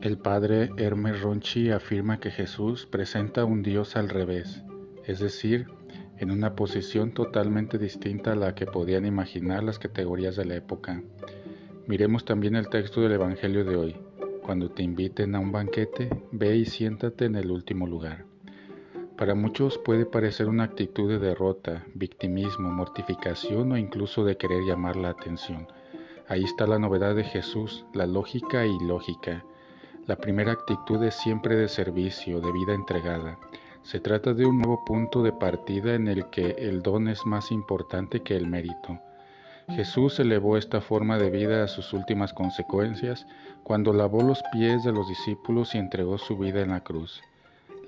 El padre Hermes Ronchi afirma que Jesús presenta un Dios al revés, es decir, en una posición totalmente distinta a la que podían imaginar las categorías de la época. Miremos también el texto del Evangelio de hoy. Cuando te inviten a un banquete, ve y siéntate en el último lugar. Para muchos puede parecer una actitud de derrota, victimismo, mortificación o incluso de querer llamar la atención. Ahí está la novedad de Jesús, la lógica y lógica la primera actitud es siempre de servicio, de vida entregada. Se trata de un nuevo punto de partida en el que el don es más importante que el mérito. Jesús elevó esta forma de vida a sus últimas consecuencias cuando lavó los pies de los discípulos y entregó su vida en la cruz.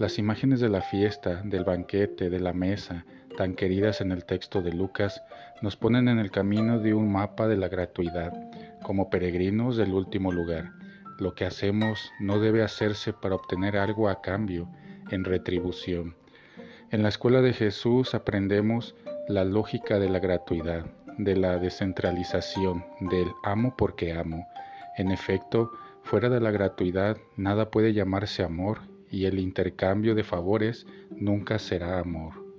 Las imágenes de la fiesta, del banquete, de la mesa, tan queridas en el texto de Lucas, nos ponen en el camino de un mapa de la gratuidad, como peregrinos del último lugar. Lo que hacemos no debe hacerse para obtener algo a cambio, en retribución. En la escuela de Jesús aprendemos la lógica de la gratuidad, de la descentralización, del amo porque amo. En efecto, fuera de la gratuidad nada puede llamarse amor y el intercambio de favores nunca será amor.